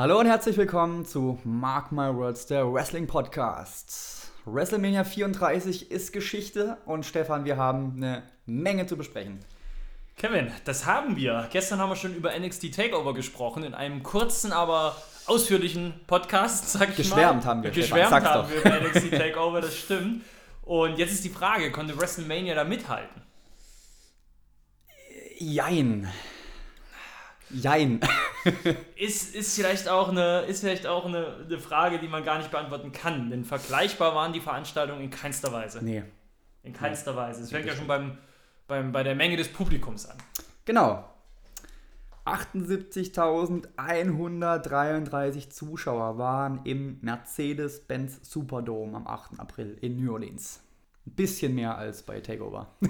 Hallo und herzlich willkommen zu Mark My Words, der Wrestling Podcast. WrestleMania 34 ist Geschichte und Stefan, wir haben eine Menge zu besprechen. Kevin, das haben wir. Gestern haben wir schon über NXT Takeover gesprochen, in einem kurzen, aber ausführlichen Podcast, sag ich Geschwärmt mal. haben wir, Geschwärmt Stefan, haben doch. wir über NXT Takeover, das stimmt. Und jetzt ist die Frage, konnte WrestleMania da mithalten? Jein. Jein. Ist, ist vielleicht auch, eine, ist vielleicht auch eine, eine Frage, die man gar nicht beantworten kann. Denn vergleichbar waren die Veranstaltungen in keinster Weise. nee. In keinster Weise. Es fängt ja schon beim, beim, bei der Menge des Publikums an. Genau. 78.133 Zuschauer waren im Mercedes-Benz Superdome am 8. April in New Orleans. Ein bisschen mehr als bei Takeover.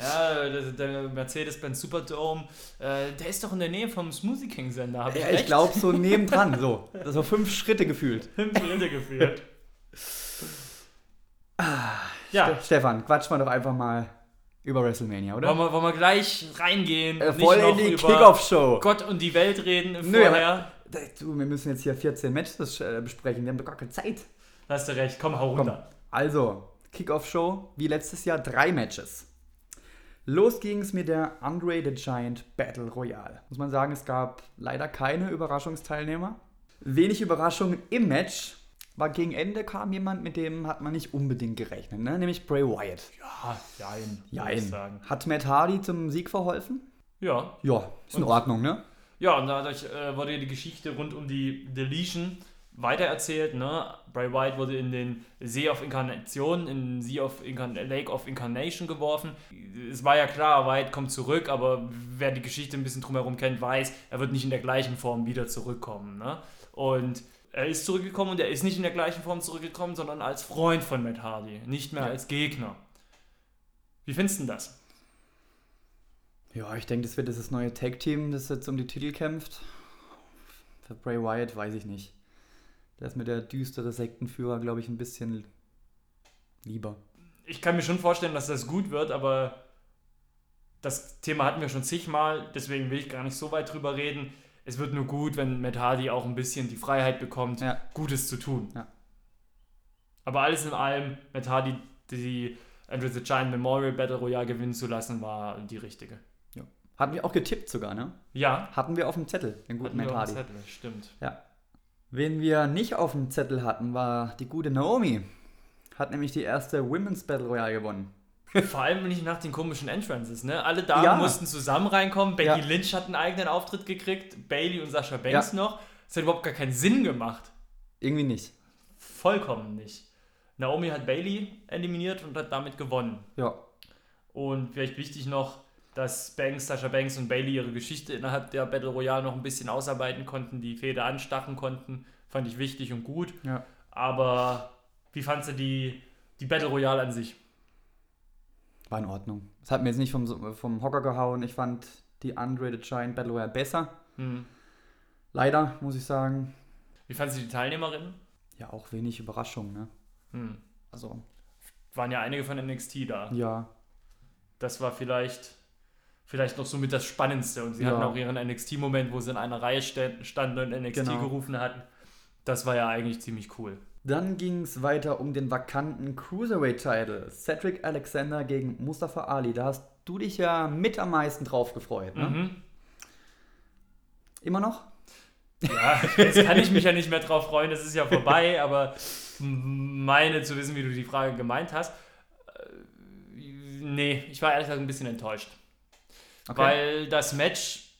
Ja, der, Mercedes-Benz Superdome, äh, der ist doch in der Nähe vom Smoothie King Sender. Hab ich, Ja, ich glaube so nebendran, so. So fünf Schritte gefühlt. Fünf Schritte geführt. ja, Stefan, quatsch mal doch einfach mal über WrestleMania, oder? wollen wir, wollen wir gleich reingehen? Äh, und voll nicht in noch die Kickoff-Show. Gott und die Welt reden Nö, vorher. aber- Du, wir müssen jetzt hier 14 Matches äh, besprechen, wir haben doch gar keine Zeit. Da hast du recht, komm, hau Komm, runter. also, Kickoff-Show, wie letztes Jahr, drei Matches. Los ging's mit der Andre the Giant Battle Royale. Muss man sagen, es gab leider keine Überraschungsteilnehmer. Wenig Überraschungen im Match. War gegen Ende kam jemand, mit dem hat man nicht unbedingt gerechnet, ne? nämlich Bray Wyatt. Ja, jein. Sagen. Hat Matt Hardy zum Sieg verholfen? Ja. Ja, ist in Ordnung, ne? Ja, und dadurch äh, wurde ja die Geschichte rund um die Deletion weitererzählt. Ne? Bray Wyatt wurde in den See of Inkarnation, in den sea of Incarn Lake of Incarnation geworfen. Es war ja klar, Wyatt kommt zurück, aber wer die Geschichte ein bisschen drumherum kennt, weiß, er wird nicht in der gleichen Form wieder zurückkommen. Ne? Und er ist zurückgekommen und er ist nicht in der gleichen Form zurückgekommen, sondern als Freund von Matt Hardy, nicht mehr Ja. als Gegner. Wie findest du denn das? Ja, ich denke, das wird das neue Tag-Team, das jetzt um die Titel kämpft. Für Bray Wyatt weiß ich nicht. Der ist mir der düstere Sektenführer, glaube ich, ein bisschen lieber. ich kann mir schon vorstellen, dass das gut wird, aber das Thema hatten wir schon zigmal, deswegen will ich gar nicht so weit drüber reden. Es wird nur gut, wenn Matt Hardy auch ein bisschen die Freiheit bekommt, Ja. Gutes zu tun. Ja. Aber alles in allem, Matt Hardy die Andrew the Giant Memorial Battle Royale gewinnen zu lassen, war die richtige. Hatten wir auch getippt sogar, ne? Ja, Hatten wir auf dem Zettel, den guten hatten Matt auf Hardy. dem Zettel, stimmt. Ja. Wen wir nicht auf dem Zettel hatten, war die gute Naomi. Hat nämlich die erste Women's Battle Royale gewonnen. Vor allem nicht nach den komischen Entrances, ne? Alle Damen Ja. mussten zusammen reinkommen. Becky Ja. Lynch hat einen eigenen Auftritt gekriegt, Bailey und Sasha Banks Ja. noch. Das hat überhaupt gar keinen Sinn gemacht. Irgendwie nicht. Vollkommen nicht. Naomi hat Bailey eliminiert und hat damit gewonnen. Ja. Und vielleicht wichtig noch, dass Banks, Sasha Banks und Bailey ihre Geschichte innerhalb der Battle Royale noch ein bisschen ausarbeiten konnten, die Fehde anstachen konnten. Fand ich wichtig und gut. Ja. Aber wie fandst du die, die Battle Royale an sich? War in Ordnung. Das hat mir jetzt nicht vom, vom Hocker gehauen. Ich fand die the Giant Battle Royale besser. Hm. Leider, muss ich sagen. Wie fandst du die Teilnehmerinnen? Ja, auch wenig Überraschung, ne? Hm. Also, Waren ja einige von NXT da. ja. Das war vielleicht, vielleicht noch so mit das Spannendste. Und sie Ja. hatten auch ihren NXT-Moment, wo sie in einer Reihe sta- standen und NXT Genau. gerufen hatten. Das war ja eigentlich ziemlich cool. Dann ging es weiter um den vakanten Cruiserweight-Title. Cedric Alexander gegen Mustafa Ali. Da hast du dich ja mit am meisten drauf gefreut, ne? Mhm. Immer noch? Ja, jetzt kann ich mich ja nicht mehr drauf freuen, das ist ja vorbei, aber meine zu wissen, wie du die Frage gemeint hast. Äh, Nee, ich war ehrlich gesagt ein bisschen enttäuscht. Weil das Match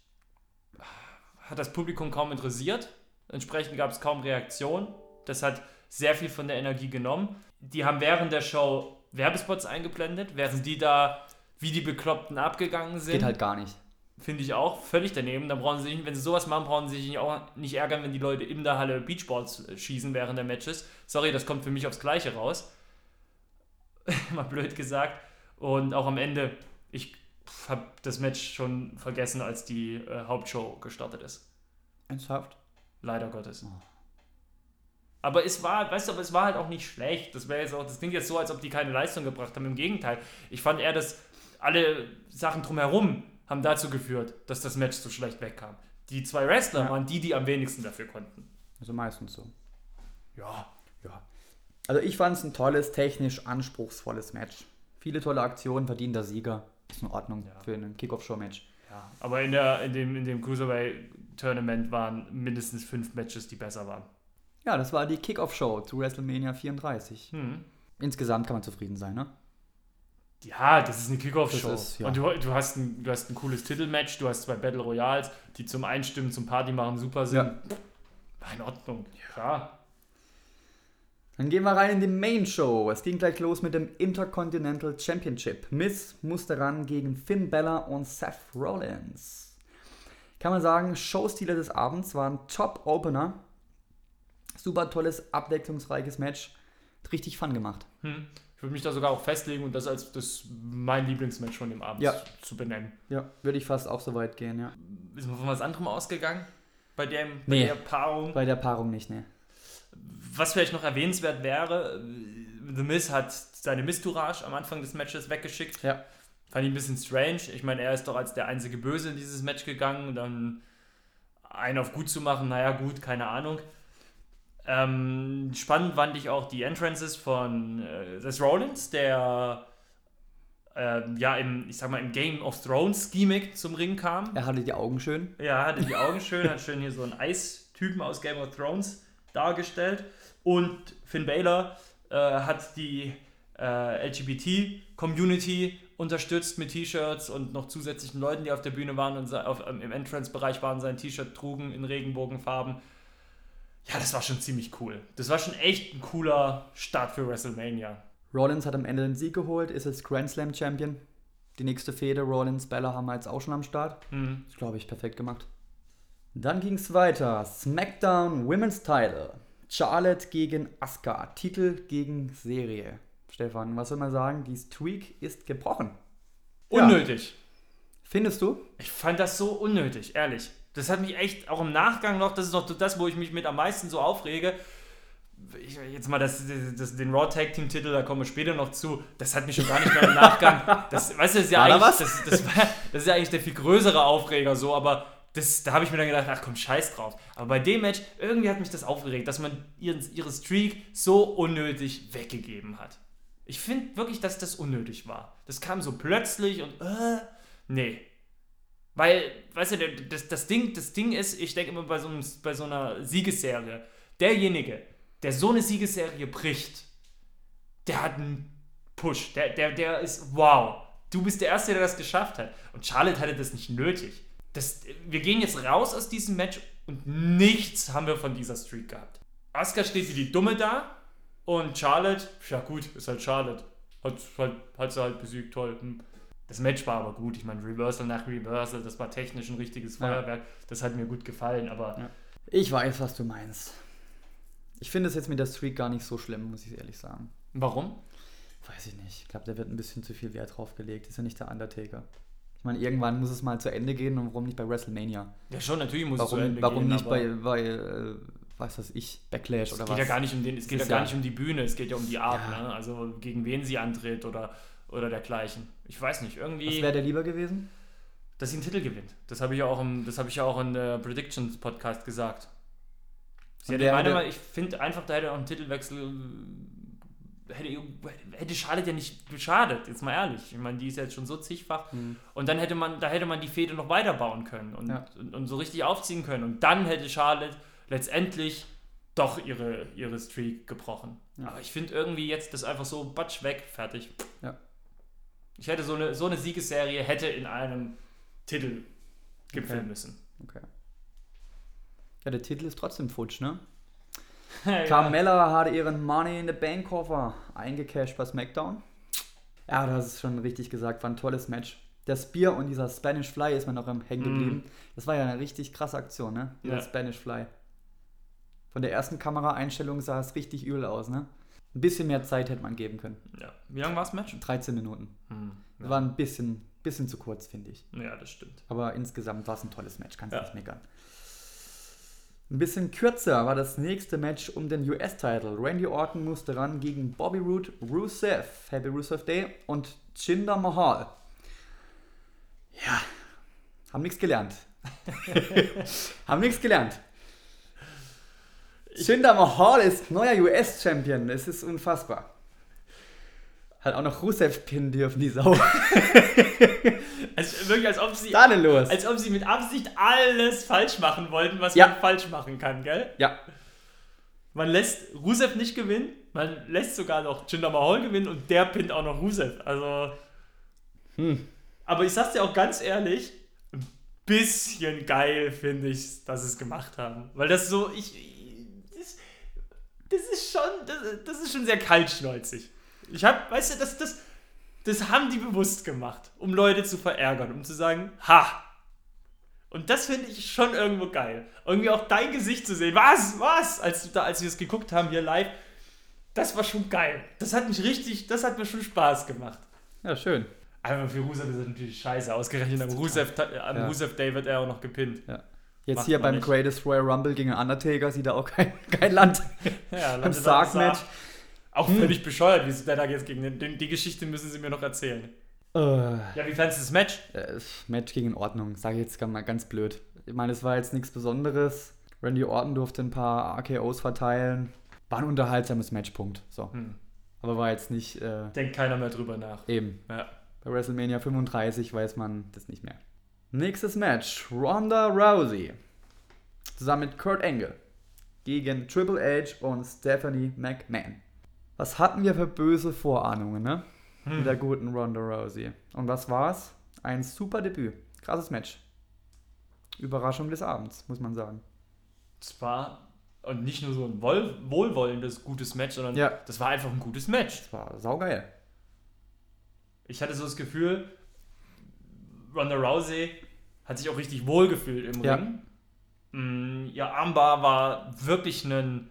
hat das Publikum kaum interessiert. Entsprechend gab es kaum Reaktion. Das hat sehr viel von der Energie genommen. Die haben während der Show Werbespots eingeblendet, während die da wie die Bekloppten abgegangen sind. Geht halt gar nicht. Finde ich auch völlig daneben. Da brauchen sie sich, wenn sie sowas machen, brauchen sie sich auch nicht ärgern, wenn die Leute in der Halle Beachballs äh, schießen während der Matches. Sorry, das kommt für mich aufs Gleiche raus. Mal blöd gesagt. Und auch am Ende, ich habe das Match schon vergessen, als die äh, Hauptshow gestartet ist. Ernsthaft? Leider Gottes. Oh. Aber es war, weißt du, aber es war halt auch nicht schlecht. Das wäre jetzt auch, das klingt jetzt so, als ob die keine Leistung gebracht haben. Im Gegenteil. Ich fand eher, dass alle Sachen drumherum haben dazu geführt, dass das Match so schlecht wegkam. die zwei Wrestler Ja. waren die, die am wenigsten dafür konnten. Also meistens so. Ja. Ja. Also ich fand es ein tolles, technisch anspruchsvolles Match. Viele tolle Aktionen, verdienter Sieger. Ist in Ordnung Ja. für ein Kickoff-Show-Match. ja. Aber in, der, in dem, in dem Cruiserweight-Tournament waren mindestens fünf Matches, die besser waren. Ja, das war die Kickoff-Show zu WrestleMania 34. Hm. Insgesamt kann man zufrieden sein, ne? Ja, das ist eine Kickoff-Show. Ja. Und du, du, hast ein, du hast ein cooles Titelmatch, du hast zwei Battle Royals, die zum Einstimmen, zum Party machen super sind. Ja. War in Ordnung. Klar. Dann gehen wir rein in die Main Show. Es ging gleich los mit dem Intercontinental Championship. Miss musste ran gegen Finn Balor und Seth Rollins. Kann man sagen, Showstile des Abends waren Top-Opener. Super tolles, abwechslungsreiches Match. Hat Richtig Fun gemacht. Hm. Ich würde mich da sogar auch festlegen und das als das mein Lieblingsmatch von dem Abend Ja. zu benennen. Ja, würde ich fast auch so weit gehen, ja. Ist man von was anderem ausgegangen? Bei, dem, Nee. bei der Paarung? Bei der Paarung nicht, ne. Was vielleicht noch erwähnenswert wäre, The Miz hat seine Mistourage am Anfang des Matches weggeschickt. Ja. Fand ich ein bisschen strange. Ich meine, er ist doch als der einzige Böse in dieses Match gegangen. Dann einen auf gut zu machen, naja, gut, keine Ahnung. Ähm, spannend fand ich auch die Entrances von äh, Seth Rollins, der ähm, ja im, ich sag mal, im Game of Thrones Gimmick zum Ring kam. Er hatte die Augen schön. Ja, hatte die Augen schön, hat schön hier so einen Eistypen aus Game of Thrones dargestellt. Und Finn Balor äh, hat die äh, LGBT-Community unterstützt mit T-Shirts und noch zusätzlichen Leuten, die auf der Bühne waren und auf, ähm, im Entrance-Bereich waren, sein T-Shirt trugen in Regenbogenfarben. Ja, das war schon ziemlich cool. Das war schon echt ein cooler Start für WrestleMania. Rollins hat am Ende den Sieg geholt, ist jetzt Grand Slam Champion. Die nächste Fehde, Rollins, Bella haben wir jetzt auch schon am Start. Hm. Das glaube ich perfekt gemacht. Dann ging es weiter. SmackDown Women's Title. Charlotte gegen Asuka. Titel gegen Serie. Stefan, was soll man sagen? Die Streak ist gebrochen. Ja. Unnötig. Findest du? Ich fand das so unnötig, ehrlich. Das hat mich echt, auch im Nachgang noch, das ist noch das, wo ich mich mit am meisten so aufrege. Ich, jetzt mal das, das, den Raw Tag Team Titel, da kommen wir später noch zu. Das hat mich schon gar nicht mehr im Nachgang. Das, weißt du, das ist ja eigentlich, was? Das, das, war, das ist ja eigentlich der viel größere Aufreger so, aber das, da habe ich mir dann gedacht, ach komm, scheiß drauf. Aber bei dem Match, irgendwie hat mich das aufgeregt, dass man ihren, ihre Streak so unnötig weggegeben hat. Ich finde wirklich, dass das unnötig war. Das kam so plötzlich und äh, nee. Weil, weißt du, das, das, Ding, das Ding ist, ich denke immer bei so, einem, bei so einer Siegesserie, derjenige, der so eine Siegesserie bricht, der hat einen Push. Der, der, der ist wow. Du bist der Erste, der das geschafft hat. Und Charlotte hatte das nicht nötig. Das, wir gehen jetzt raus aus diesem Match und nichts haben wir von dieser Streak gehabt. Asuka steht wie die Dumme da und Charlotte, ja gut, ist halt Charlotte. Hat, halt, hat sie halt besiegt, toll. Hm. Das Match war aber gut. Ich meine, Reversal nach Reversal, das war technisch ein richtiges Ja. Feuerwerk. Das hat mir gut gefallen, aber Ja. Ich weiß, was du meinst. Ich finde es jetzt mit der Streak gar nicht so schlimm, muss ich ehrlich sagen. warum? Weiß ich nicht. Ich glaube, da wird ein bisschen zu viel Wert drauf gelegt. Ist ja nicht der Undertaker. Ich meine, irgendwann muss es mal zu Ende gehen und warum nicht bei WrestleMania? Ja, schon, natürlich muss es zu Warum, Ende warum gehen, nicht aber bei, bei äh, was weiß ich, Backlash Es oder geht was? ja gar nicht um den, es geht ja gar nicht um die Bühne, es geht ja um die Art, Ja. ne? Also gegen wen sie antritt oder, oder dergleichen. Ich weiß nicht, Was irgendwie, wäre der lieber gewesen? dass sie einen Titel gewinnt. Das habe ich ja auch im, das habe ich ja auch in der Predictions Podcast gesagt. Sie hätte meiner Meinung- ich finde einfach, da hätte auch ein Titelwechsel hätte, hätte Charlotte ja nicht beschadet, jetzt mal ehrlich. Ich meine, die ist ja jetzt schon so zigfach. Und dann hätte man, da hätte man die Fehde noch weiterbauen können und, Ja. und, und so richtig aufziehen können. Und dann hätte Charlotte letztendlich doch ihre, ihre Streak gebrochen. Ja. Aber ich finde irgendwie jetzt das einfach so batsch weg, fertig. Ja. Ich hätte so eine, so eine Siegesserie hätte in einem Titel gipfeln Okay. müssen. Okay. Ja, der Titel ist trotzdem futsch, ne? ja. Carmella hatte ihren Money in the Bank Koffer eingecashed bei SmackDown. Ja, das ist schon richtig gesagt, war ein tolles Match. Der Spear und dieser Spanish Fly ist mir noch am hängen geblieben. Das war ja eine richtig krasse Aktion, ne? Dieser Ja. Spanish Fly. Von der ersten Kameraeinstellung sah es richtig übel aus, ne? Ein bisschen mehr Zeit hätte man geben können. ja. Wie lang war das Match? 13 Minuten. Hm. Das war ein bisschen, bisschen zu kurz, finde ich. Ja, das stimmt. Aber insgesamt war es ein tolles Match, kannst du Ja. nicht meckern. Ein bisschen kürzer war das nächste Match um den US-Title. Randy Orton musste ran gegen Bobby Roode, Rusev, Happy Rusev Day und Jinder Mahal. Ja, haben nichts gelernt. Haben nichts gelernt. Jinder Mahal ist neuer US-Champion. Das ist unfassbar. Hat auch noch Rusev pinnen dürfen, die Sau. Also wirklich, als ob sie, da denn los? als ob sie mit Absicht alles falsch machen wollten, was Ja. man falsch machen kann, gell? Ja, Man lässt Rusev nicht gewinnen, man lässt sogar noch Jinder Mahal gewinnen und der pinnt auch noch Rusev. Also. Hm. Aber ich sag's dir auch ganz ehrlich, ein bisschen geil finde ich, dass sie es gemacht haben. Weil das so, ich. Das, das ist schon, das, das ist schon sehr kaltschnäuzig. Ich hab, weißt du, das, das, das haben die bewusst gemacht, um Leute zu verärgern, um zu sagen, ha! Und das finde ich schon irgendwo geil. Irgendwie auch dein Gesicht zu sehen. Was? Was? Als, du da, als wir es geguckt haben hier live, das war schon geil. Das hat mich richtig, das hat mir schon Spaß gemacht. ja, schön. Aber für Rusev ist das natürlich scheiße. Ausgerechnet am Rusev, am Ja. Rusev Day wird er auch noch gepinnt. Jetzt Macht hier beim nicht. Greatest Royal Rumble gegen Undertaker sieht er auch kein, kein Land. Ja, Beim landet Sarg-Match. Auch völlig bescheuert, wie der da jetzt gegen den, den. Die Geschichte müssen sie mir noch erzählen. Äh, Ja, wie fandest du das Match? äh, Match ging in Ordnung, sage ich jetzt mal ganz blöd. Ich meine, es war jetzt nichts Besonderes. Randy Orton durfte ein paar AKOs verteilen. War ein unterhaltsames Matchpunkt. So. Hm. Aber war jetzt nicht äh, Denkt keiner mehr drüber nach. eben. Ja. Bei WrestleMania 35 weiß man das nicht mehr. Nächstes Match: Ronda Rousey. Zusammen mit Kurt Angle. Gegen Triple H und Stephanie McMahon. Was hatten wir für böse Vorahnungen, ne? Mit der guten Ronda Rousey. Und was war's? Ein super Debüt. Krasses Match. Überraschung des Abends, muss man sagen. Es war und nicht nur so ein wohl, wohlwollendes, gutes Match, sondern Ja. das war einfach ein gutes Match. Das war saugeil. Ich hatte so das Gefühl, Ronda Rousey hat sich auch richtig wohl gefühlt im Ja. Ring. Mm, Ihr Armbar war wirklich ein,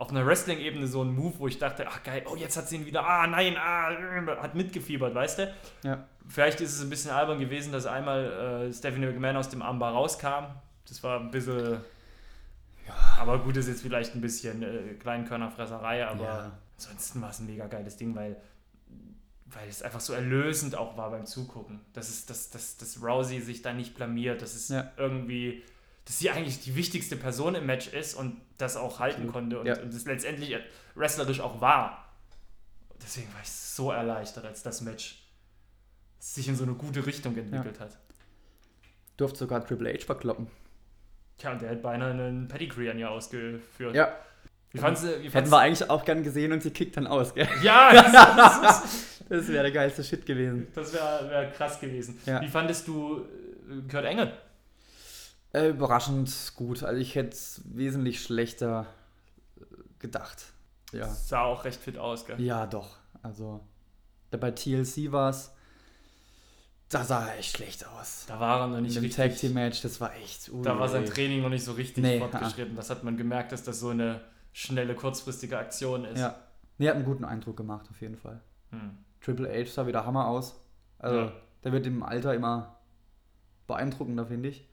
auf einer Wrestling-Ebene so ein Move, wo ich dachte, ach geil, oh jetzt hat sie ihn wieder, ah nein, ah, hat mitgefiebert, weißt du? Ja. Vielleicht ist es ein bisschen albern gewesen, dass einmal äh, Stephanie McMahon aus dem Armbar rauskam. Das war ein bisschen. Aber gut, ist jetzt vielleicht ein bisschen äh, Kleinkörnerfresserei, aber Ja. ansonsten war es ein mega geiles Ding, weil, weil es einfach so erlösend auch war beim Zugucken. Dass, es, dass, dass, dass Rousey sich da nicht blamiert, dass es Ja. irgendwie, dass sie eigentlich die wichtigste Person im Match ist und das auch halten Absolut. konnte und, Ja. und es letztendlich wrestlerisch auch war. Deswegen war ich so erleichtert, als das Match sich in so eine gute Richtung entwickelt hat. Durfte sogar Triple H verkloppen. Tja, und der hat beinahe einen Pedigree an ihr ausgeführt. Ja. Wie fandst du, wie Hätten fandst wir eigentlich auch gern gesehen und sie kickt dann aus, gell? Ja, das, das, Das wäre der geilste Shit gewesen. das wäre wär krass gewesen. Ja. Wie fandest du äh, Kurt Engel? Äh, überraschend gut. Also ich hätte es wesentlich schlechter äh, gedacht. Ja. Sah auch recht fit aus, gell? Ja, doch. Also da bei TLC war es. Da sah er echt schlecht aus. Da war er noch In nicht dem richtig. Tag Team Match, das war echt. Da war sein ui. Training noch nicht so richtig Nee, fortgeschritten. Das hat man gemerkt, dass das so eine schnelle, kurzfristige Aktion ist. Ja. Nee, hat einen guten Eindruck gemacht, auf jeden Fall. Hm. Triple H sah wieder Hammer aus. Also, Ja. der wird im Alter immer beeindruckender, finde ich.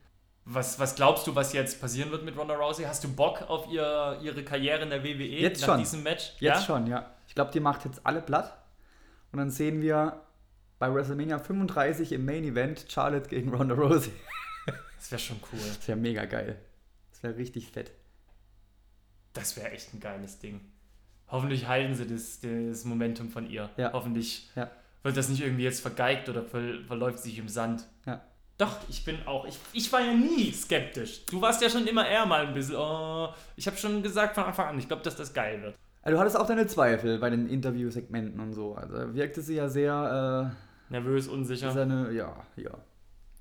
Was, was glaubst du, was jetzt passieren wird mit Ronda Rousey? Hast du Bock auf ihr, ihre Karriere in der WWE Jetzt nach schon. diesem Match? Jetzt ja? schon, ja. Ich glaube, die macht jetzt alle platt. Und dann sehen wir bei WrestleMania 35 im Main Event Charlotte gegen Ronda Rousey. Das wäre schon cool. Das wäre mega geil. Das wäre richtig fett. Das wäre echt ein geiles Ding. Hoffentlich halten sie das, das Momentum von ihr. Ja. Hoffentlich Ja. wird das nicht irgendwie jetzt vergeigt oder ver, verläuft sich im Sand. Ja. Doch, ich bin auch. Ich, ich war ja nie skeptisch. Du warst ja schon immer eher mal ein bisschen. Oh, ich habe schon gesagt von Anfang an, ich glaube, dass das geil wird. Also, du hattest auch deine Zweifel bei den Interviewsegmenten und so. Also wirkte sie ja sehr, Nervös, äh, unsicher. seine, ja, ja.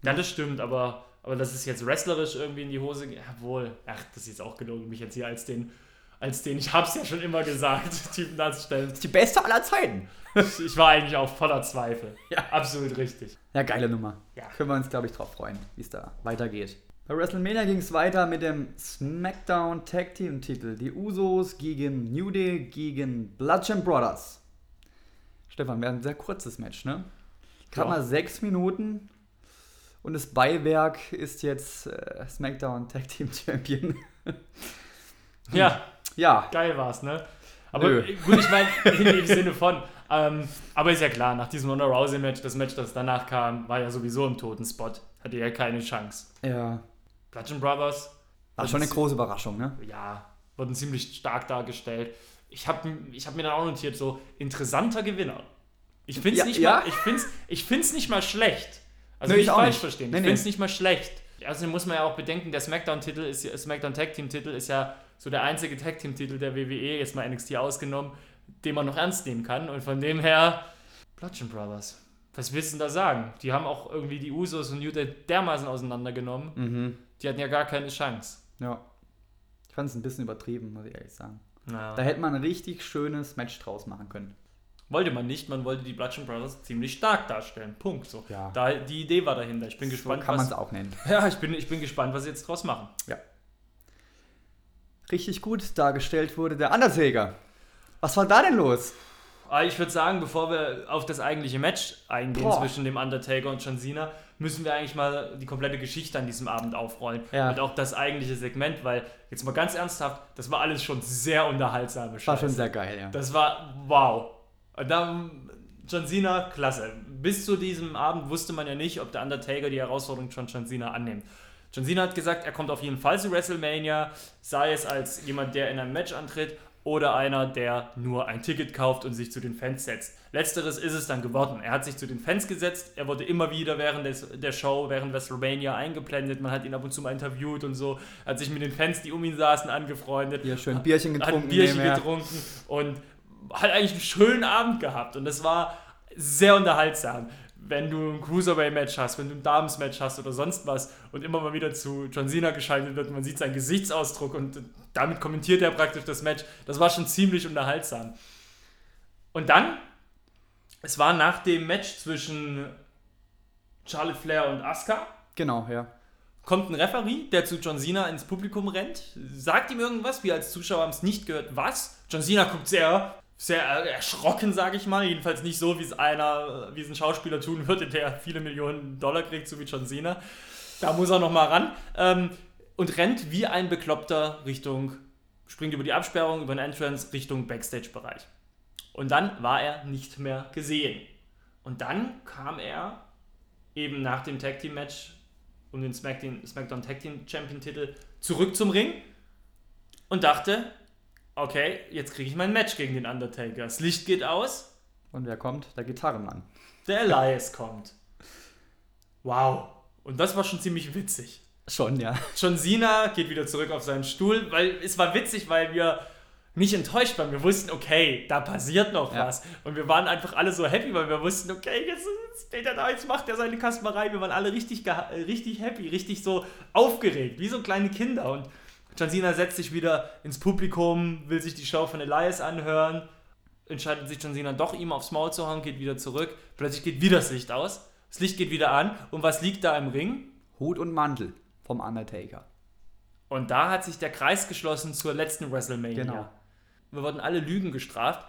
Ja, das stimmt, aber, aber dass es jetzt wrestlerisch irgendwie in die Hose geht, jawohl. Ach, das ist jetzt auch gelogen, mich jetzt hier als den, als den, ich hab's ja schon immer gesagt, Typen darzustellen. ist die beste aller Zeiten. Ich, ich war eigentlich auch voller Zweifel. Ja. Absolut richtig. Ja, geile Nummer. Ja. Können wir uns, glaube ich, drauf freuen, wie es da weitergeht. Bei WrestleMania ging es weiter mit dem SmackDown Tag Team Titel. Die Usos gegen New Day gegen Bludgeon Brothers. Stefan, wäre ein sehr kurzes Match, ne? Gerade Ja. mal sechs Minuten. Und das Beiwerk ist jetzt äh, SmackDown Tag Team Champion. Ja, ja, geil war's, ne? Aber Nö. gut, ich meine, in dem Sinne von. Ähm, aber ist ja klar, nach diesem Ronda Rousey-Match, das Match, das danach kam, war ja sowieso im toten Spot. Hatte ja keine Chance. ja. Bludgeon Brothers. War schon eine große Überraschung, ne? Ja, wurden ziemlich stark dargestellt. Ich habe ich hab mir dann auch notiert, so interessanter Gewinner. Ich finde es Ja, nicht, ja? mal, ich find's, ich find's nicht mal schlecht. Also Nee, nicht ich auch falsch nicht. verstehen. Nee, ich nee. finde es nicht mal schlecht. Also muss man ja auch bedenken, der SmackDown-Titel ist SmackDown Tag Team-Titel ist ja so der einzige Tag Team-Titel der WWE, jetzt mal NXT ausgenommen, den man noch ernst nehmen kann. Und von dem her, Bludgeon Brothers. Was willst du denn da sagen? Die haben auch irgendwie die Usos und New Day dermaßen auseinandergenommen. Mhm. Die hatten ja gar keine Chance. Ja. Ich fand es ein bisschen übertrieben, muss ich ehrlich sagen. Ja. Da hätte man ein richtig schönes Match draus machen können. Wollte man nicht, man wollte die Bludgeon Brothers ziemlich stark darstellen. Punkt. So. Ja. Da, die Idee war dahinter. Ich bin so gespannt, kann man es auch nennen. Ja, ich bin, ich bin gespannt, was sie jetzt draus machen. Richtig gut dargestellt wurde der Undertaker. Was war da denn los? Aber ich würde sagen, bevor wir auf das eigentliche Match eingehen Boah. zwischen dem Undertaker und John Cena, müssen wir eigentlich mal die komplette Geschichte an diesem Abend aufrollen. Ja. Und auch das eigentliche Segment, weil, jetzt mal ganz ernsthaft, das war alles schon sehr unterhaltsame War Scheiße. schon sehr geil, ja. Das war wow. Und dann John Cena, klasse. Bis zu diesem Abend wusste man ja nicht, ob der Undertaker die Herausforderung von John Cena annimmt. John Cena hat gesagt, er kommt auf jeden Fall zu WrestleMania, sei es als jemand, der in einem Match antritt oder einer, der nur ein Ticket kauft und sich zu den Fans setzt. Letzteres ist es dann geworden. Er hat sich zu den Fans gesetzt, er wurde immer wieder während des, der Show, während WrestleMania eingeblendet, man hat ihn ab und zu mal interviewt und so, hat sich mit den Fans, die um ihn saßen, angefreundet Hier schön Bierchen hat getrunken. ein Bierchen getrunken und hat eigentlich einen schönen Abend gehabt. Und das war sehr unterhaltsam. Wenn du ein Cruiserweight-Match hast, wenn du ein Damens-Match hast oder sonst was und immer mal wieder zu John Cena geschaltet wird, man sieht seinen Gesichtsausdruck und damit kommentiert er praktisch das Match. Das war schon ziemlich unterhaltsam. Und dann, es war nach dem Match zwischen Charlotte Flair und Asuka, Genau, ja. kommt ein Referee, der zu John Cena ins Publikum rennt, sagt ihm irgendwas, wir als Zuschauer haben es nicht gehört, was? John Cena guckt sehr, sehr erschrocken, sage ich mal, jedenfalls nicht so, wie es einer, wie es ein Schauspieler tun würde, der viele Millionen Dollar kriegt, so wie John Cena. Da muss er nochmal ran. Ähm, und rennt wie ein Bekloppter Richtung, springt über die Absperrung, über den Entrance Richtung Backstage-Bereich. Und dann war er nicht mehr gesehen. Und dann kam er eben nach dem Tag Team Match um den Smackdown, Smackdown Tag Team Champion Titel zurück zum Ring und dachte, okay, jetzt kriege ich mein Match gegen den Undertaker. Das Licht geht aus, Und wer kommt? Der Gitarrenmann. der Elias kommt. Wow. Und das war schon ziemlich witzig. Schon, ja. John Cena geht wieder zurück auf seinen Stuhl, weil es war witzig, weil wir nicht enttäuscht waren. Wir wussten, okay, da passiert noch Ja. was. Und wir waren einfach alle so happy, weil wir wussten, okay, jetzt, steht er da, jetzt macht er seine Kasperei. Wir waren alle richtig, äh, richtig happy, richtig so aufgeregt, wie so kleine Kinder. Und John Cena setzt sich wieder ins Publikum, will sich die Show von Elias anhören, entscheidet sich John Cena doch ihm aufs Maul zu hauen, geht wieder zurück. Plötzlich geht wieder das Licht aus. Das Licht geht wieder an. Und was liegt da im Ring? Hut und Mantel vom Undertaker. Und da hat sich der Kreis geschlossen zur letzten WrestleMania. Genau. Wir wurden alle Lügen gestraft.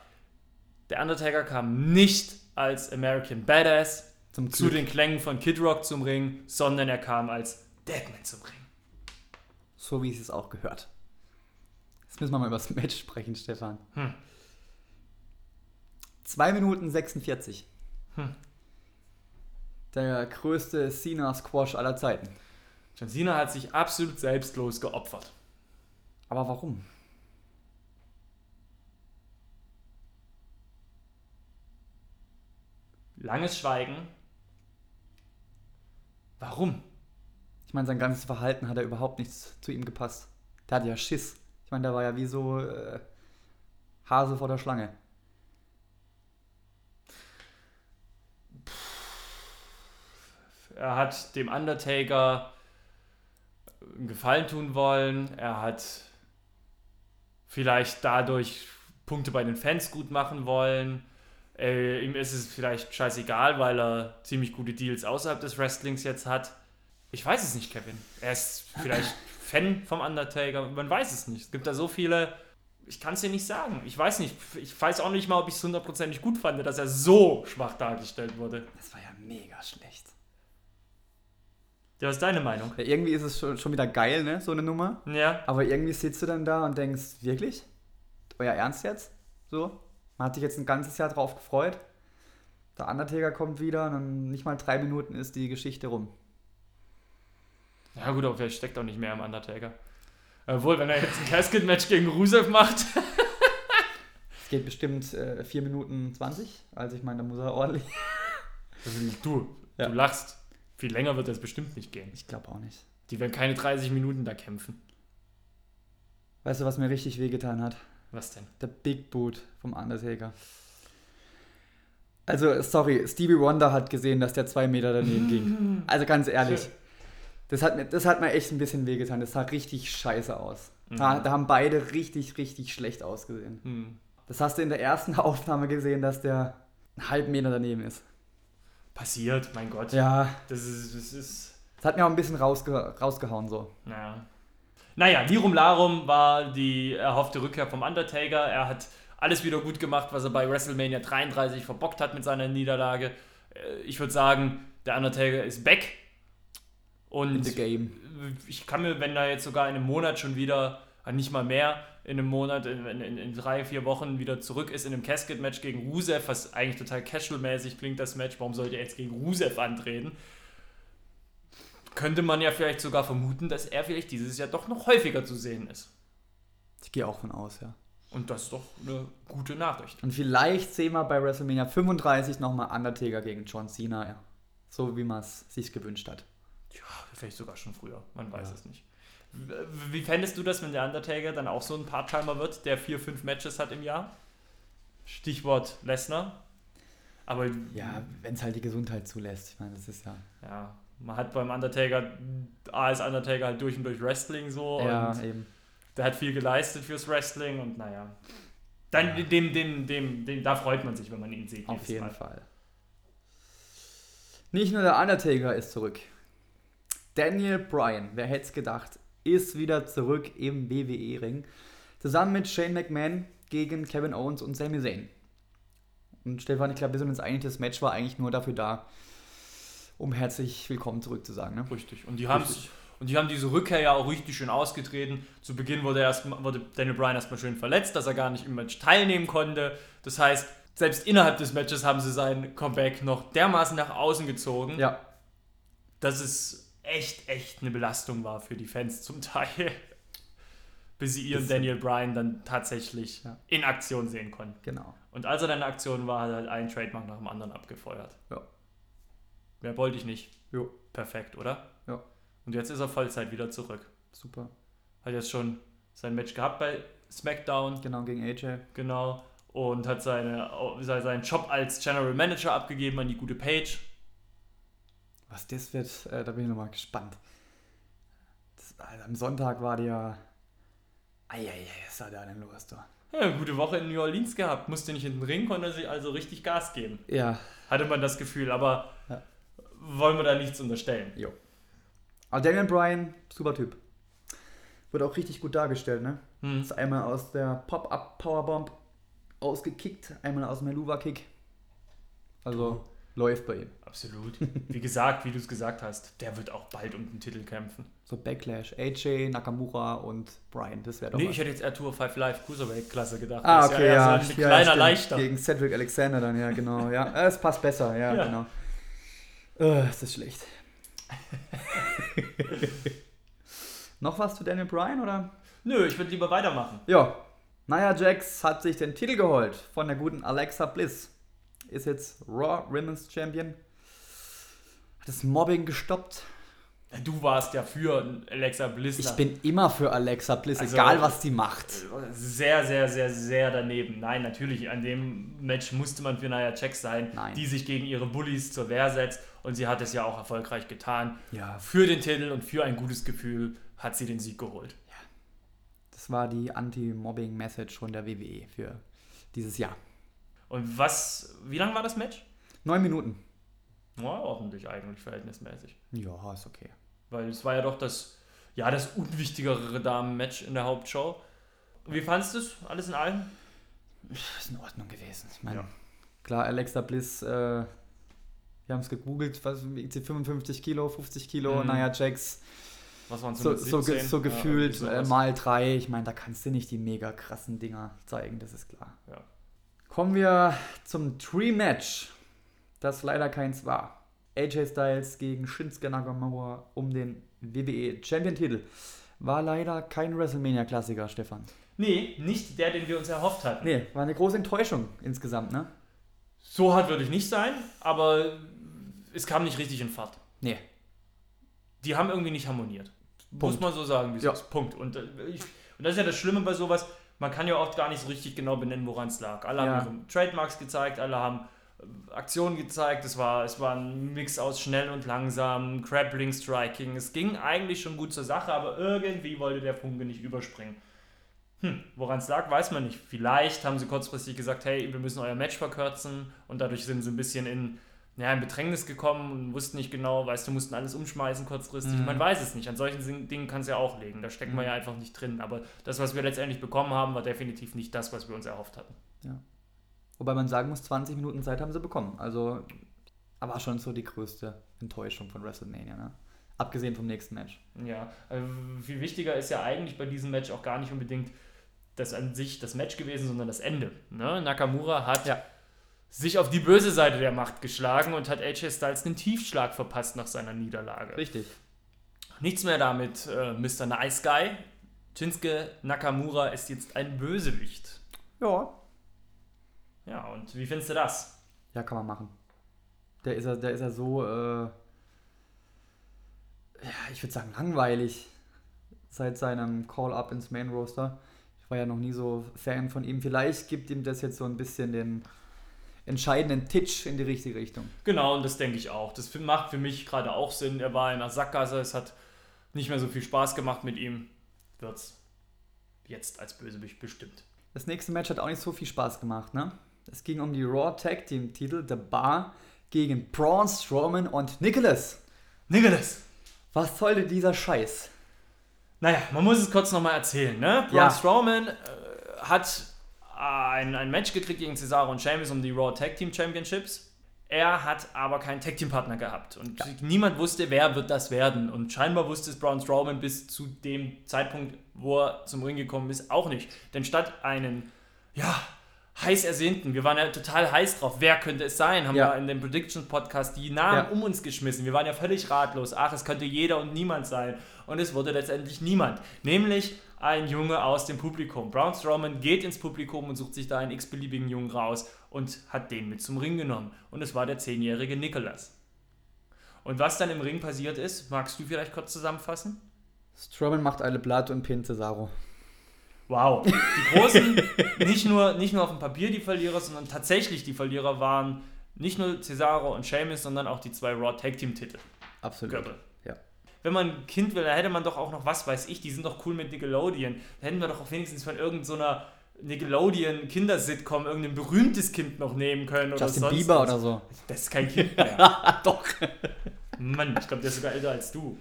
Der Undertaker kam nicht als American Badass zu den Klängen von Kid Rock zum Ring, sondern er kam als Deadman zum Ring. So wie es es auch gehört. Jetzt müssen wir mal über das Match sprechen, Stefan. Hm. 2 Minuten 46. Hm. Der größte Cena-Squash aller Zeiten. John Cena hat sich absolut selbstlos geopfert. Aber warum? Langes Schweigen. Warum? Ich meine, sein ganzes Verhalten hat ja überhaupt nichts zu ihm gepasst. Der hatte ja Schiss. Ich meine, der war ja wie so äh, Hase vor der Schlange. Er hat dem Undertaker einen Gefallen tun wollen. Er hat vielleicht dadurch Punkte bei den Fans gut machen wollen. Äh, ihm ist es vielleicht scheißegal, weil er ziemlich gute Deals außerhalb des Wrestlings jetzt hat. Ich weiß es nicht, Kevin. Er ist vielleicht Fan vom Undertaker. Man weiß es nicht. Es gibt da so viele. Ich kann es dir nicht sagen. Ich weiß nicht. Ich weiß auch nicht mal, ob ich es hundertprozentig gut fand, dass er so schwach dargestellt wurde. Das war ja mega schlecht. Ja, was ist deine Meinung? Ja, irgendwie ist es schon, schon wieder geil, ne, so eine Nummer. Ja. Aber irgendwie sitzt du dann da und denkst, wirklich? Euer Ernst jetzt? So? Man hat sich jetzt ein ganzes Jahr drauf gefreut. Der Undertaker kommt wieder und dann nicht mal drei Minuten ist die Geschichte rum. Ja gut, aber vielleicht steckt auch nicht mehr im Undertaker. Obwohl, wenn er jetzt ein Casket-Match gegen Rusev macht. Es geht bestimmt äh, 4 Minuten 20. Also ich meine, da muss er ordentlich. du, Ja. du lachst. Viel länger wird das bestimmt nicht gehen. Ich glaube auch nicht. Die werden keine 30 Minuten da kämpfen. Weißt du, was mir richtig wehgetan hat? Was denn? Der Big Boot vom Undertaker. Also, sorry, Stevie Wonder hat gesehen, dass der zwei Meter daneben ging. Also ganz ehrlich. Das hat, mir, das hat mir echt ein bisschen wehgetan. Das sah richtig scheiße aus. Da, Mhm. da haben beide richtig, richtig schlecht ausgesehen. Hm. Das hast du in der ersten Aufnahme gesehen, dass der einen halben Meter daneben ist. Passiert, mein Gott. Ja, Das ist, das ist. das hat mir auch ein bisschen rausge rausgehauen so. Naja. Naja, Lirum Larum war die erhoffte Rückkehr vom Undertaker. Er hat alles wieder gut gemacht, was er bei WrestleMania 33 verbockt hat mit seiner Niederlage. Äh, Ich würde sagen, der Undertaker ist back. In Und the game. ich kann mir, wenn er jetzt sogar in einem Monat schon wieder, äh, nicht mal mehr, in einem Monat, in, in, in drei, vier Wochen wieder zurück ist in einem Casket-Match gegen Rusev, was eigentlich total casual-mäßig klingt, das Match. Warum sollte er jetzt gegen Rusev antreten? Könnte man ja vielleicht sogar vermuten, dass er vielleicht dieses Jahr doch noch häufiger zu sehen ist. Ich gehe auch von aus, ja. Und das ist doch eine gute Nachricht. Und vielleicht sehen wir bei WrestleMania 35 nochmal Undertaker gegen John Cena. Ja. So wie man es sich gewünscht hat. Ja, vielleicht sogar schon früher, man weiß Ja. es nicht. Wie fändest du das, wenn der Undertaker dann auch so ein Part-Timer wird, der vier, fünf Matches hat im Jahr? Stichwort Lesnar. Aber Ja, wenn es halt die Gesundheit zulässt. Ich meine, das ist ja. ja, man hat beim Undertaker, A ist Undertaker halt durch und durch Wrestling so ja, und eben. der hat viel geleistet fürs Wrestling und naja. Dann Ja. dem, dem, dem, dem, da freut man sich, wenn man ihn sieht. Auf jeden Mal. Fall. Nicht nur der Undertaker ist zurück. Daniel Bryan, wer hätte es gedacht, ist wieder zurück im WWE-Ring. Zusammen mit Shane McMahon gegen Kevin Owens und Sami Zayn. Und Stefan, ich glaube, wir sind uns einig, das Match war eigentlich nur dafür da, um herzlich willkommen zurück zu sagen. Ne? Richtig. Und die haben und die haben diese Rückkehr ja auch richtig schön ausgetreten. Zu Beginn wurde, erst, wurde Daniel Bryan erstmal schön verletzt, dass er gar nicht im Match teilnehmen konnte. Das heißt, selbst innerhalb des Matches haben sie sein Comeback noch dermaßen nach außen gezogen, Ja, dass es echt, echt eine Belastung war für die Fans zum Teil. Bis sie ihren Daniel Bryan dann tatsächlich Ja. in Aktion sehen konnten. genau. Und als er dann in Aktion war, hat er halt einen Trademark nach dem anderen abgefeuert. Ja. Mehr wollte ich nicht. Jo, Perfekt, oder? Ja. Und jetzt ist er Vollzeit wieder zurück. super. Hat jetzt schon sein Match gehabt bei SmackDown, Genau, gegen AJ. genau. Und hat seine, seinen Job als General Manager abgegeben an die gute Page. Was das wird, äh, da bin ich nochmal gespannt. Das, also am Sonntag war der. Eieiei, was war da denn los da? Ja, gute Woche in New Orleans gehabt. Musste nicht in den Ring, konnte sich also richtig Gas geben. Ja, Hatte man das Gefühl, aber Ja. wollen wir da nichts unterstellen. jo. Aber Daniel Bryan, super Typ. Wurde auch richtig gut dargestellt, ne? Hm. Ist einmal aus der Pop-Up Powerbomb ausgekickt, einmal aus dem Helluva-Kick. Also läuft bei ihm. Absolut. Wie gesagt, wie du es gesagt hast, der wird auch bald um den Titel kämpfen. So Backlash, AJ, Nakamura und Bryan, das wäre doch Nee, was. ich hätte jetzt Tour 5 Live Cruiserweight-Klasse gedacht. Ah, Das ist okay, eher ja. So ein ja, kleiner stimmt. Leichter. Gegen Cedric Alexander dann, ja, genau. Ja, es passt besser, ja, Ja. genau. Äh, ist das schlecht. Noch was zu Daniel Bryan, oder? Nö, ich würde lieber weitermachen. Ja. Nia Jax hat sich den Titel geholt von der guten Alexa Bliss. Ist jetzt Raw Women's Champion. Hat das Mobbing gestoppt. Du warst ja für Alexa Bliss. Ich nach- bin immer für Alexa Bliss, Also- egal was sie macht. sehr, sehr, sehr, sehr daneben. Nein, natürlich, an dem Match musste man für Nia Jax sein, Nein. die sich gegen ihre Bullies zur Wehr setzt. Und sie hat es ja auch erfolgreich getan. Ja, Für den Titel und für ein gutes Gefühl hat sie den Sieg geholt. das war die Anti-Mobbing-Message von der WWE für dieses Jahr. Und was, wie lang war das Match? Neun Minuten. Ja, ordentlich eigentlich, verhältnismäßig. Ja, ist okay. Weil es war ja doch das, ja, das unwichtigere Damen-Match in der Hauptshow. Wie fandest du es? Alles in allem? Ist in Ordnung gewesen. Ich meine, Ja. klar, Alexa Bliss, äh, wir haben es gegoogelt, was wiegt sie 55 Kilo, 50 Kilo, Mhm. Nia Jax, Was waren so, so, ge- 17? so Ja, gefühlt irgendwie äh, mal drei. Ich meine, da kannst du nicht die mega krassen Dinger zeigen, das ist klar. Ja. Kommen wir zum Tree-Match, das leider keins war. AJ Styles gegen Shinsuke Nakamura um den WWE Champion-Titel. War leider kein WrestleMania-Klassiker, Stefan. Nee, nicht der, den wir uns erhofft hatten. Nee, war eine große Enttäuschung insgesamt, ne? So hart würde ich nicht sein, aber es kam nicht richtig in Fahrt. Nee. Die haben irgendwie nicht harmoniert. Muss Punkt. man so sagen, wie Ja. ist. Punkt. Und, äh, ich, und das ist ja das Schlimme bei sowas, man kann ja oft gar nicht so richtig genau benennen, woran es lag. Alle Ja. haben Trademarks gezeigt, alle haben äh, Aktionen gezeigt, es war, es war ein Mix aus schnell und langsam, Grappling, Striking. Es ging eigentlich schon gut zur Sache, aber irgendwie wollte der Funke nicht überspringen. Hm, woran es lag, weiß man nicht. Vielleicht haben sie kurzfristig gesagt, hey, wir müssen euer Match verkürzen und dadurch sind sie ein bisschen in, ja, in Bedrängnis gekommen und wussten nicht genau, weißt du, mussten alles umschmeißen kurzfristig. Mhm. Man weiß es nicht. An solchen Dingen kann es ja auch liegen. Da steckt man Mhm. ja einfach nicht drin. Aber das, was wir letztendlich bekommen haben, war definitiv nicht das, was wir uns erhofft hatten. Wobei man sagen muss, 20 Minuten Zeit haben sie bekommen. Also, aber schon so die größte Enttäuschung von WrestleMania, ne? Abgesehen vom nächsten Match. Ja, äh, viel wichtiger ist ja eigentlich bei diesem Match auch gar nicht unbedingt das an sich das Match gewesen, sondern das Ende. Ne? Nakamura hat Ja. Sich auf die böse Seite der Macht geschlagen und hat AJ Styles einen Tiefschlag verpasst nach seiner Niederlage. Richtig. Nichts mehr damit, äh, Mr. Nice Guy. Shinsuke Nakamura ist jetzt ein Bösewicht. Ja. Ja, und wie findest du das? Ja, kann man machen. Der ist ja, der ist ja so, äh, ja, ich würde sagen, langweilig seit seinem Call-Up ins Main Roster. Ich war ja noch nie so Fan von ihm. Vielleicht gibt ihm das jetzt so ein bisschen den entscheidenden Titch in die richtige Richtung. Genau, und das denke ich auch. Das macht für mich gerade auch Sinn. Er war in einer Sackgasse, es hat nicht mehr so viel Spaß gemacht mit ihm. Wird's jetzt als Bösewicht bestimmt. Das nächste Match hat auch nicht so viel Spaß gemacht, ne? Es ging um die Raw Tag Team Titel The Bar gegen Braun Strowman und Nicholas. Nicholas! Was sollte dieser Scheiß? Naja, man muss es kurz nochmal erzählen, ne? Braun Ja. Strowman äh, hat ein, ein Match gekriegt gegen Cesaro und Sheamus um die Raw Tag Team Championships. Er hat aber keinen Tag Team Partner gehabt und niemand wusste, wer wird das werden. Und scheinbar wusste es Braun Strowman bis zu dem Zeitpunkt, wo er zum Ring gekommen ist, auch nicht. Denn statt einen, ja, heiß ersehnten, wir waren ja total heiß drauf, wer könnte es sein, haben Ja. wir in dem Prediction Podcast die Namen Ja. um uns geschmissen. Wir waren ja völlig ratlos. Ach, es könnte jeder und niemand sein. Und es wurde letztendlich niemand. Nämlich ein Junge aus dem Publikum. Braun Strowman geht ins Publikum und sucht sich da einen x-beliebigen Jungen raus und hat den mit zum Ring genommen. Und es war der zehnjährige Nicholas. Und was dann im Ring passiert ist, magst du vielleicht kurz zusammenfassen? Strowman macht alle Blatt und pinnt Cesaro. Wow. Die Großen, nicht nur, nicht nur auf dem Papier die Verlierer, sondern tatsächlich die Verlierer waren nicht nur Cesaro und Sheamus, sondern auch die zwei Raw Tag Team Titel. Absolut. Gürtel. Ja. Wenn man ein Kind will, da hätte man doch auch noch, was weiß ich, die sind doch cool mit Nickelodeon. Da hätten wir doch auch wenigstens von irgendeiner Nickelodeon-Kindersitcom irgendein berühmtes Kind noch nehmen können. Oder Justin sonst Bieber was. oder so. Das ist kein Kind mehr. Doch. Mann, ich glaube, der ist sogar älter als du.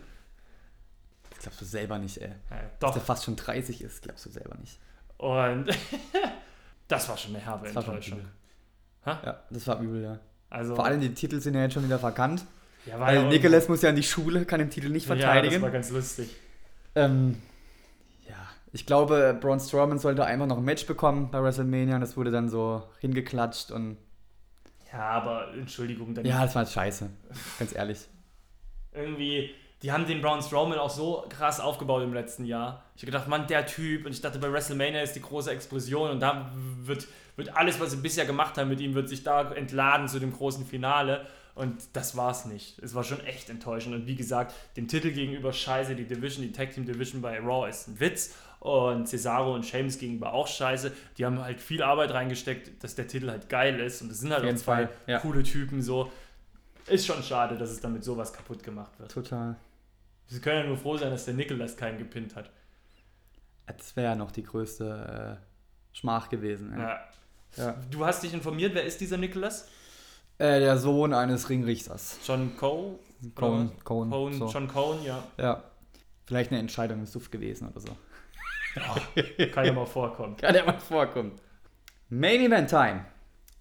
Glaubst du selber nicht, ey. Ja, Dass doch. der fast schon 30 ist, glaubst du selber nicht. Und das war schon eine herbe Das Enttäuschung. Ja, das war übel, ja. Also, Vor allem die Titel sind ja jetzt schon wieder verkannt. ja, Weil ja Nicholas muss ja in die Schule, kann den Titel nicht Ja, das verteidigen. war ganz lustig. ähm, ja, ich glaube, Braun Strowman sollte einfach noch ein Match bekommen bei WrestleMania und das wurde dann so hingeklatscht und Ja, aber Entschuldigung, dann ja, das war scheiße. Ganz ehrlich. irgendwie, die haben den Braun Strowman auch so krass aufgebaut im letzten Jahr. Ich habe gedacht, Mann, der Typ, und ich dachte, bei WrestleMania ist die große Explosion und da wird, wird alles, was sie bisher gemacht haben mit ihm, wird sich da entladen zu dem großen Finale. Und das war's nicht. Es war schon echt enttäuschend. Und wie gesagt, dem Titel gegenüber scheiße, die Division, die Tag Team Division bei Raw ist ein Witz. Und Cesaro und Sheamus gegenüber auch scheiße. Die haben halt viel Arbeit reingesteckt, dass der Titel halt geil ist. Und es sind halt auch zwei Fall, ja. coole Typen so. Ist schon schade, dass es damit sowas kaputt gemacht wird. Total. Sie können ja nur froh sein, dass der Nicholas keinen gepinnt hat. Das wäre ja noch die größte äh, Schmach gewesen. Ja. Ja. Du hast dich informiert, wer ist dieser Nicholas? Äh, der Sohn eines Ringrichters. John Cole? Cohn, Oder? Cohn, Cohn so. John Cohn, ja. Ja. Vielleicht eine Entscheidung im Suff gewesen oder so. Kann ja mal vorkommen. Kann ja mal vorkommen. Main Event Time.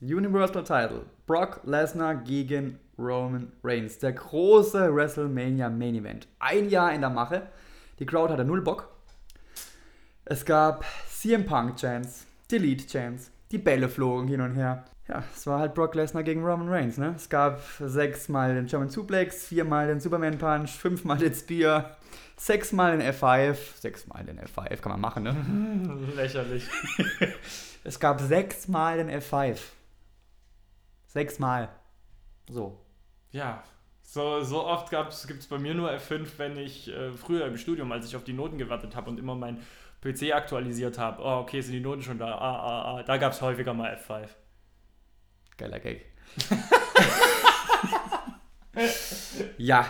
Universal Title. Brock Lesnar gegen Roman Reigns. Der große WrestleMania Main Event. Ein Jahr in der Mache. Die Crowd hatte null Bock. Es gab CM Punk Chance, Delete Chance, die Bälle flogen hin und her. Ja, es war halt Brock Lesnar gegen Roman Reigns, ne? Es gab sechsmal den German Suplex, viermal den Superman Punch, fünfmal den Spear, sechsmal den F5, sechsmal den F5, kann man machen, ne? Lächerlich. Es gab sechsmal den F5. Sechsmal. So. Ja, so, so oft gibt es bei mir nur F5, wenn ich äh, früher im Studium, als ich auf die Noten gewartet habe und immer mein PC aktualisiert habe. Oh, okay, sind die Noten schon da? Ah, ah, ah. Da gab es häufiger mal F5. Geiler Gag. ja.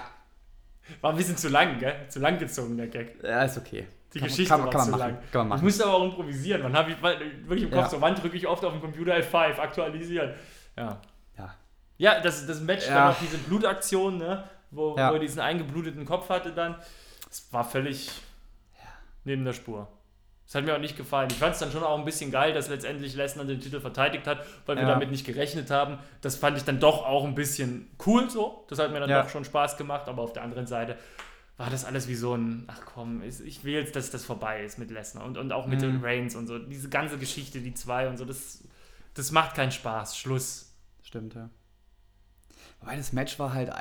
War ein bisschen zu lang, gell? Zu lang gezogen, der Gag. Ja, ist okay. Die Kann- Geschichte kann man- war kann man zu machen. lang. Kann man machen. Ich musste aber auch improvisieren. Dann habe ich wirklich im Kopf Ja. so, wann drücke ich oft auf dem Computer F5, aktualisieren. Ja. Ja. Das, das Match, Ja. dann noch diese Blutaktion, ne? Wo, Ja. wo er diesen eingebluteten Kopf hatte dann. Es war völlig neben der Spur. Das hat mir auch nicht gefallen. Ich fand es dann schon auch ein bisschen geil, dass letztendlich Lesnar den Titel verteidigt hat, weil wir Ja. damit nicht gerechnet haben. Das fand ich dann doch auch ein bisschen cool so. Das hat mir dann Ja. doch schon Spaß gemacht, aber auf der anderen Seite war das alles wie so ein, ach komm, ich ich will jetzt, dass das vorbei ist mit Lesnar und, und auch mit Mhm. den Reigns und so. Diese ganze Geschichte, die zwei und so, das, das macht keinen Spaß. Schluss. Stimmt, ja. Wobei das Match war halt,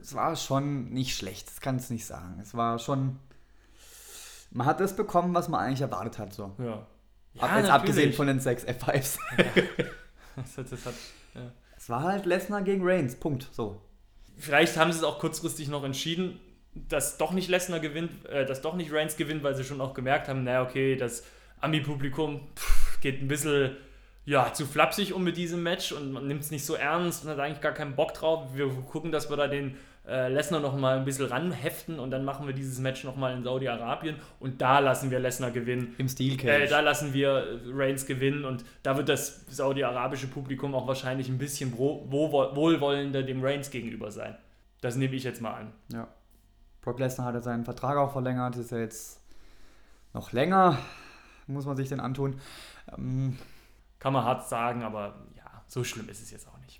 es war schon nicht schlecht, das kann es nicht sagen. Es war schon, man hat das bekommen, was man eigentlich erwartet hat, so. Ja. Ab, jetzt abgesehen von den sechs F5s. Das hat, das hat, Es war halt Lesnar gegen Reigns, Punkt, so. Vielleicht haben sie es auch kurzfristig noch entschieden, dass doch nicht Lesnar gewinnt, äh, dass doch nicht Reigns gewinnt, weil sie schon auch gemerkt haben, naja, okay, das Ami-Publikum geht ein bisschen ja, zu flapsig um mit diesem Match und man nimmt es nicht so ernst und hat eigentlich gar keinen Bock drauf. Wir gucken, dass wir da den äh, Lesnar noch mal ein bisschen ranheften und dann machen wir dieses Match noch mal in Saudi-Arabien und da lassen wir Lesnar gewinnen. Im Steel Äh, Cage. da lassen wir äh, Reigns gewinnen und da wird das saudi-arabische Publikum auch wahrscheinlich ein bisschen wohlwollender dem Reigns gegenüber sein. Das nehme ich jetzt mal an. ja. Brock Lesnar hat ja seinen Vertrag auch verlängert, ist ja jetzt noch länger, muss man sich den antun. Ähm, Kann man hart sagen, aber ja, so schlimm ist es jetzt auch nicht.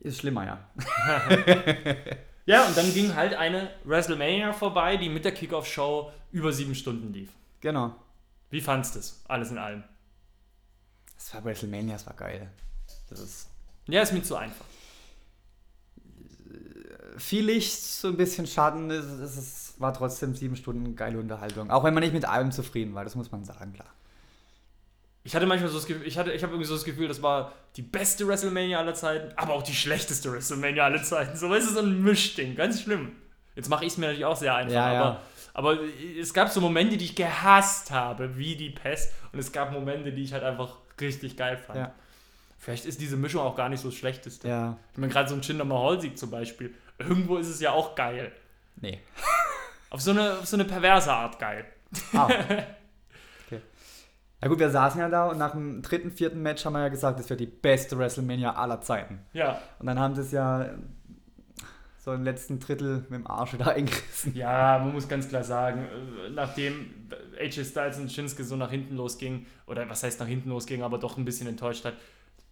ist schlimmer, ja. Ja, und dann ging halt eine WrestleMania vorbei, die mit der Kickoff-Show über sieben Stunden lief. Genau. Wie fandst du es? Alles in allem. Es war WrestleMania, es war geil. Das ist Ja, ist mir zu einfach. viel Licht, so ein bisschen Schatten, es, es, es war trotzdem sieben Stunden geile Unterhaltung. Auch wenn man nicht mit allem zufrieden war, das muss man sagen, klar. Ich hatte manchmal so das Gefühl, ich, hatte, ich habe irgendwie so das Gefühl, das war die beste WrestleMania aller Zeiten, aber auch die schlechteste WrestleMania aller Zeiten. So ist es so ein Mischding, ganz schlimm. Jetzt mache ich es mir natürlich auch sehr einfach, Ja, ja. aber, aber es gab so Momente, die ich gehasst habe, wie die Pest, und es gab Momente, die ich halt einfach richtig geil fand. Ja. Vielleicht ist diese Mischung auch gar nicht so das Schlechteste. Ja. Ich meine, gerade so ein Jinder Mahal-Sieg zum Beispiel, irgendwo ist es ja auch geil. Nee. Auf so eine, auf so eine perverse Art geil. Ah. Na gut, wir saßen ja da und nach dem dritten, vierten Match haben wir ja gesagt, das wäre die beste WrestleMania aller Zeiten. Ja. Und dann haben sie es ja so im letzten Drittel mit dem Arsch wieder eingerissen. Ja, man muss ganz klar sagen, äh, nachdem AJ Styles und Shinsuke so nach hinten losging, oder was heißt nach hinten losging, aber doch ein bisschen enttäuscht hat,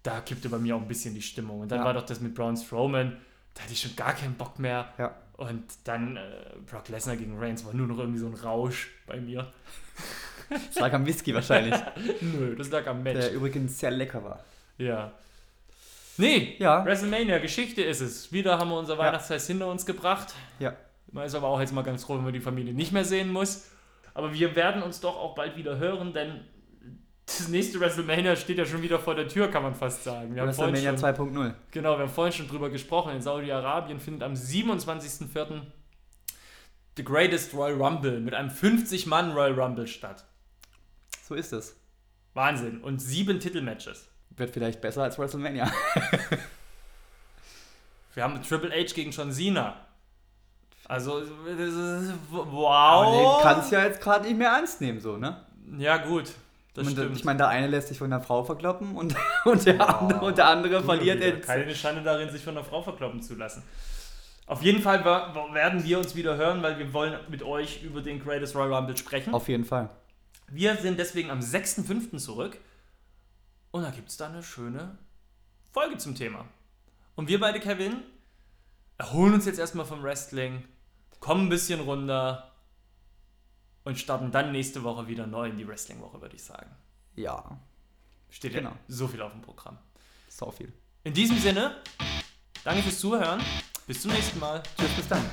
da kippte bei mir auch ein bisschen die Stimmung. Und dann Ja. war doch das mit Braun Strowman, da hatte ich schon gar keinen Bock mehr. Ja. Und dann äh, Brock Lesnar gegen Reigns war nur noch irgendwie so ein Rausch bei mir. Das lag am Whisky wahrscheinlich, Nö, das lag am Match. der übrigens sehr lecker war. Ja. Nee, Ja. WrestleMania, Geschichte ist es. Wieder haben wir unser Weihnachtsfest hinter uns gebracht. Ja. Man ist aber auch jetzt mal ganz froh, wenn man die Familie nicht mehr sehen muss. Aber wir werden uns doch auch bald wieder hören, denn das nächste WrestleMania steht ja schon wieder vor der Tür, kann man fast sagen. Wir WrestleMania schon, 2.0. genau, wir haben vorhin schon drüber gesprochen. In Saudi-Arabien findet am 27.04. The Greatest Royal Rumble mit einem 50-Mann Royal Rumble statt. So ist es. Wahnsinn. Und sieben Titelmatches. Wird vielleicht besser als WrestleMania. Wir haben Triple H gegen John Cena. Also, ist, Aber wow. den kannst du ja jetzt gerade nicht mehr ernst nehmen, so, ne? ja, gut. Und, stimmt. Ich meine, der eine lässt sich von der Frau verkloppen und, und, der, andere, und der andere verliert jetzt. Keine Schande darin, sich von einer Frau verkloppen zu lassen. Auf jeden Fall werden wir uns wieder hören, weil wir wollen mit euch über den Greatest Royal Rumble sprechen. Auf jeden Fall. Wir sind deswegen am 6.5. zurück und da gibt es da eine schöne Folge zum Thema. Und wir beide, Kevin, erholen uns jetzt erstmal vom Wrestling, kommen ein bisschen runter und starten dann nächste Woche wieder neu in die Wrestling-Woche, würde ich sagen. Ja. Steht Genau. ja so viel auf dem Programm. sau viel. In diesem Sinne, danke fürs Zuhören. Bis zum nächsten Mal. Tschüss, bis dann.